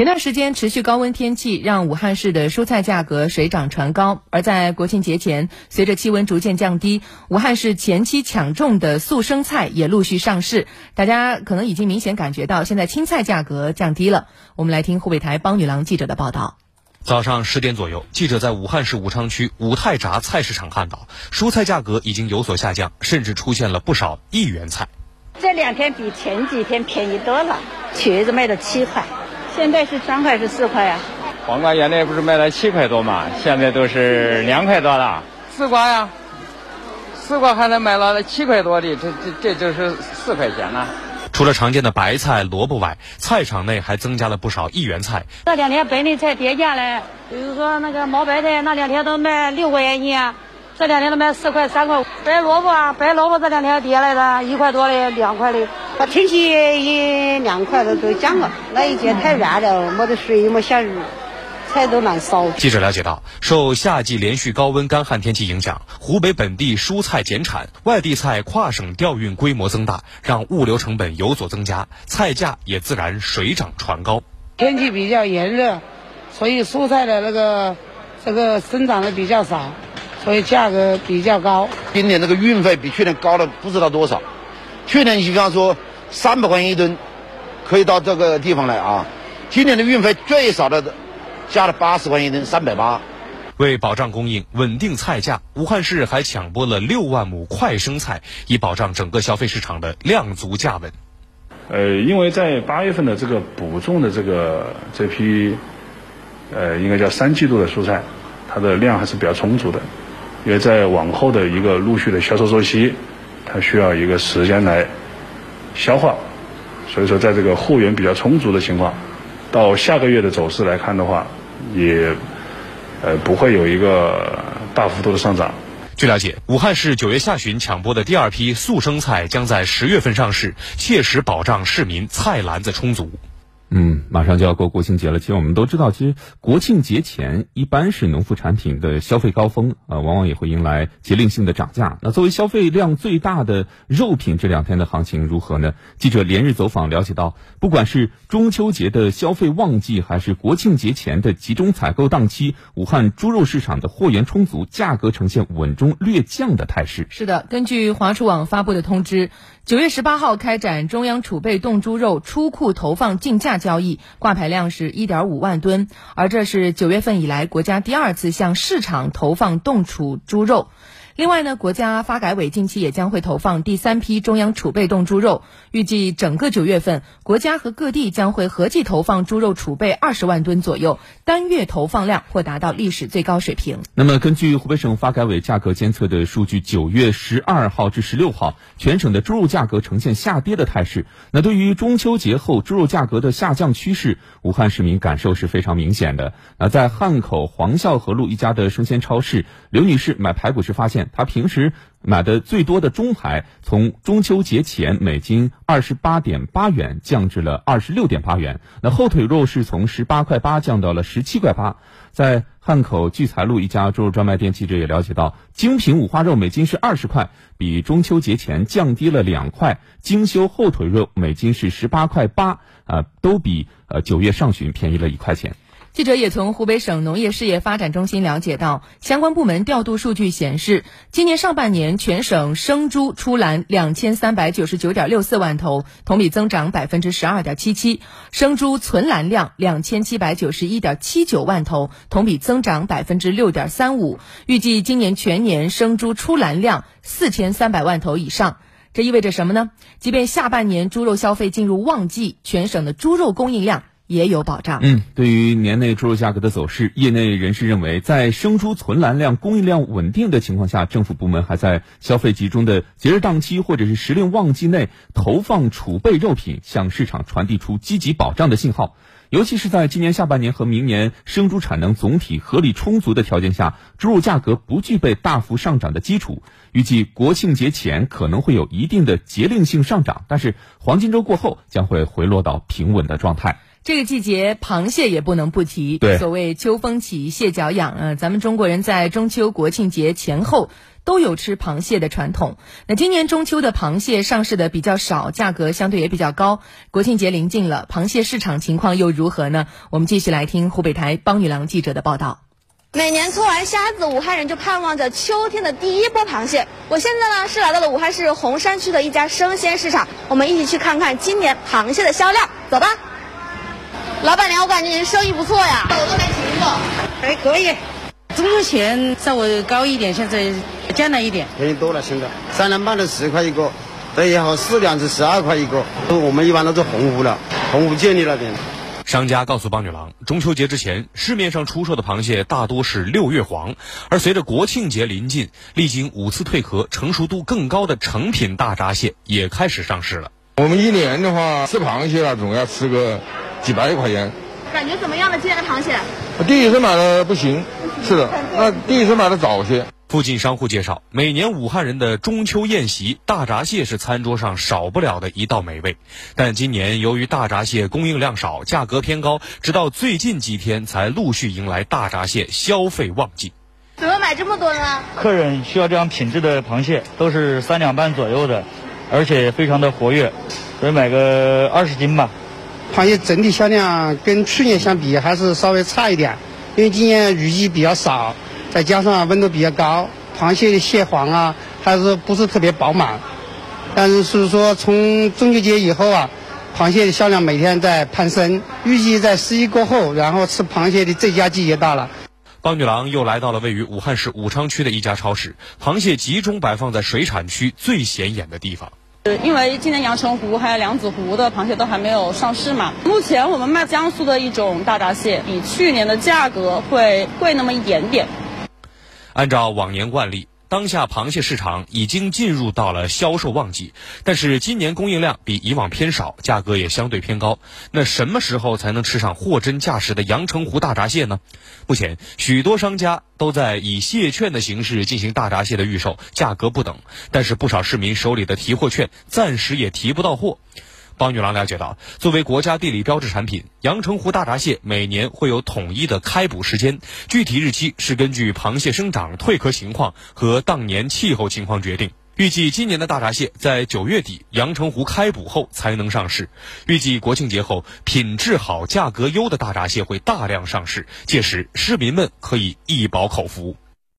前段时间持续高温天气让武汉市的蔬菜价格水涨船高，而在国庆节前，随着气温逐渐降低，武汉市前期抢种的速生菜也陆续上市。大家可能已经明显感觉到，现在青菜价格降低了。我们来听湖北台帮女郎记者的报道。早上十点左右，记者在武汉市武昌区武泰闸菜市场看到，蔬菜价格已经有所下降，甚至出现了不少一元菜。这两天比前几天便宜多了，茄子卖到七块。现在是三块是四块呀？黄瓜原来不是卖了七块多嘛，现在都是两块多了。丝瓜呀，丝瓜还能卖到七块多的，这这这就是四块钱了。除了常见的白菜、萝卜外，菜场内还增加了不少一元菜。这两天本地菜跌价了，比如说那个毛白菜，那两天都卖六块钱一斤，这两天都卖四块、三块。白萝卜啊，白萝卜这两天跌来的，一块多的，两块的。把天气一凉快了都降了，那一节太热了，没得水，没下雨，菜都难烧。记者了解到，受夏季连续高温干旱天气影响，湖北本地蔬菜减产，外地菜跨省调运规模增大，让物流成本有所增加，菜价也自然水涨船高。天气比较炎热，所以蔬菜的那个这个生长的比较少，所以价格比较高。今年这个运费比去年高了不知道多少，去年你比方说。三百块钱一吨，可以到这个地方来啊！今年的运费最少的加了八十块钱一吨，三百八。为保障供应、稳定菜价，武汉市还抢播了六万亩快生菜，以保障整个消费市场的量足价稳。呃，因为在八月份的这个补种的这个这批，呃，应该叫三季度的蔬菜，它的量还是比较充足的，因为在往后的一个陆续的销售周期，它需要一个时间来。消化，所以说在这个货源比较充足的情况，到下个月的走势来看的话，也呃不会有一个大幅度的上涨。据了解，武汉市九月下旬抢播的第二批速生菜将在十月份上市，切实保障市民菜篮子充足。嗯，马上就要过国庆节了。其实我们都知道，其实国庆节前一般是农副产品的消费高峰，呃，往往也会迎来节令性的涨价。那作为消费量最大的肉品，这两天的行情如何呢？记者连日走访了解到，不管是中秋节的消费旺季，还是国庆节前的集中采购档期，武汉猪肉市场的货源充足，价格呈现稳中略降的态势。是的，根据华储网发布的通知。九月十八号开展中央储备冻猪肉出库投放竞价交易，挂牌量是一点五万吨，而这是九月份以来国家第二次向市场投放冻储猪肉。另外呢，国家发改委近期也将会投放第三批中央储备冻猪肉，预计整个九月份，国家和各地将会合计投放猪肉储备二十万吨左右，单月投放量或达到历史最高水平。那么，根据湖北省发改委价格监测的数据，九月十二号至十六号，全省的猪肉价格呈现下跌的态势。那对于中秋节后猪肉价格的下降趋势，武汉市民感受是非常明显的。那在汉口黄孝河路一家的生鲜超市，刘女士买排骨时发现。他平时买的最多的中排，从中秋节前每斤二十八点八元降至了二十六点八元。那后腿肉是从十八块八降到了十七块八。在汉口聚财路一家猪肉专卖店，记者也了解到，精品五花肉每斤是二十块，比中秋节前降低了两块；精修后腿肉每斤是十八块八，啊，都比呃九月上旬便宜了一块钱。记者也从湖北省农业事业发展中心了解到，相关部门调度数据显示，今年上半年全省生猪出栏两千三百九十九点六四万头，同比增长百分之十二点七七；生猪存栏量两千七百九十一点七九万头，同比增长百分之六点三五。预计今年全年生猪出栏量四千三百万头以上。这意味着什么呢？即便下半年猪肉消费进入旺季，全省的猪肉供应量。也有保障。嗯，对于年内猪肉价格的走势，业内人士认为，在生猪存栏量、供应量稳定的情况下，政府部门还在消费集中的节日档期或者是时令旺季内投放储备肉品，向市场传递出积极保障的信号。尤其是在今年下半年和明年生猪产能总体合理充足的条件下，猪肉价格不具备大幅上涨的基础。预计国庆节前可能会有一定的节令性上涨，但是黄金周过后将会回落到平稳的状态。这个季节螃蟹也不能不提。对，所谓秋风起，蟹脚痒啊，咱们中国人在中秋、国庆节前后都有吃螃蟹的传统。那今年中秋的螃蟹上市的比较少，价格相对也比较高。国庆节临近了，螃蟹市场情况又如何呢？我们继续来听湖北台帮女郎记者的报道。每年搓完虾子，武汉人就盼望着秋天的第一波螃蟹。我现在呢是来到了武汉市洪山区的一家生鲜市场，我们一起去看看今年螃蟹的销量。走吧。老板娘，我感觉您生意不错呀，我都还行吧，还可以。中秋前稍微高一点，现在降了一点，便宜多了。现在三两半的十块一个，这以后四两是十二块一个。我们一般都是洪湖了，洪湖建立那边。商家告诉帮女郎，中秋节之前市面上出售的螃蟹大多是六月黄，而随着国庆节临近，历经五次蜕壳、成熟度更高的成品大闸蟹也开始上市了。我们一年的话吃螃蟹啊，总要吃个几百块钱。感觉怎么样呢？今年的螃蟹？第一次买的不行，是的，那第一次买的早些。附近商户介绍，每年武汉人的中秋宴席，大闸蟹是餐桌上少不了的一道美味。但今年由于大闸蟹供应量少，价格偏高，直到最近几天才陆续迎来大闸蟹消费旺季。怎么买这么多呢？客人需要这样品质的螃蟹，都是三两半左右的。而且非常的活跃，所以买个二十斤吧。螃蟹整体销量跟去年相比还是稍微差一点，因为今年雨季比较少，再加上温度比较高，螃蟹的蟹黄啊还是不是特别饱满。但是是说从中秋节以后啊，螃蟹的销量每天在攀升，预计在十一过后，然后吃螃蟹的最佳季节到了。帮女郎又来到了位于武汉市武昌区的一家超市，螃蟹集中摆放在水产区最显眼的地方。因为今年阳澄湖还有梁子湖的螃蟹都还没有上市嘛，目前我们卖江苏的一种大闸蟹，比去年的价格会贵那么一点点。按照往年惯例。当下螃蟹市场已经进入到了销售旺季，但是今年供应量比以往偏少，价格也相对偏高。那什么时候才能吃上货真价实的阳澄湖大闸蟹呢？目前许多商家都在以蟹券的形式进行大闸蟹的预售，价格不等，但是不少市民手里的提货券暂时也提不到货。帮女郎了解到，作为国家地理标志产品，阳澄湖大闸蟹每年会有统一的开捕时间，具体日期是根据螃蟹生长、蜕壳情况和当年气候情况决定。预计今年的大闸蟹在九月底阳澄湖开捕后才能上市。预计国庆节后，品质好、价格优的大闸蟹会大量上市，届时市民们可以一饱口福。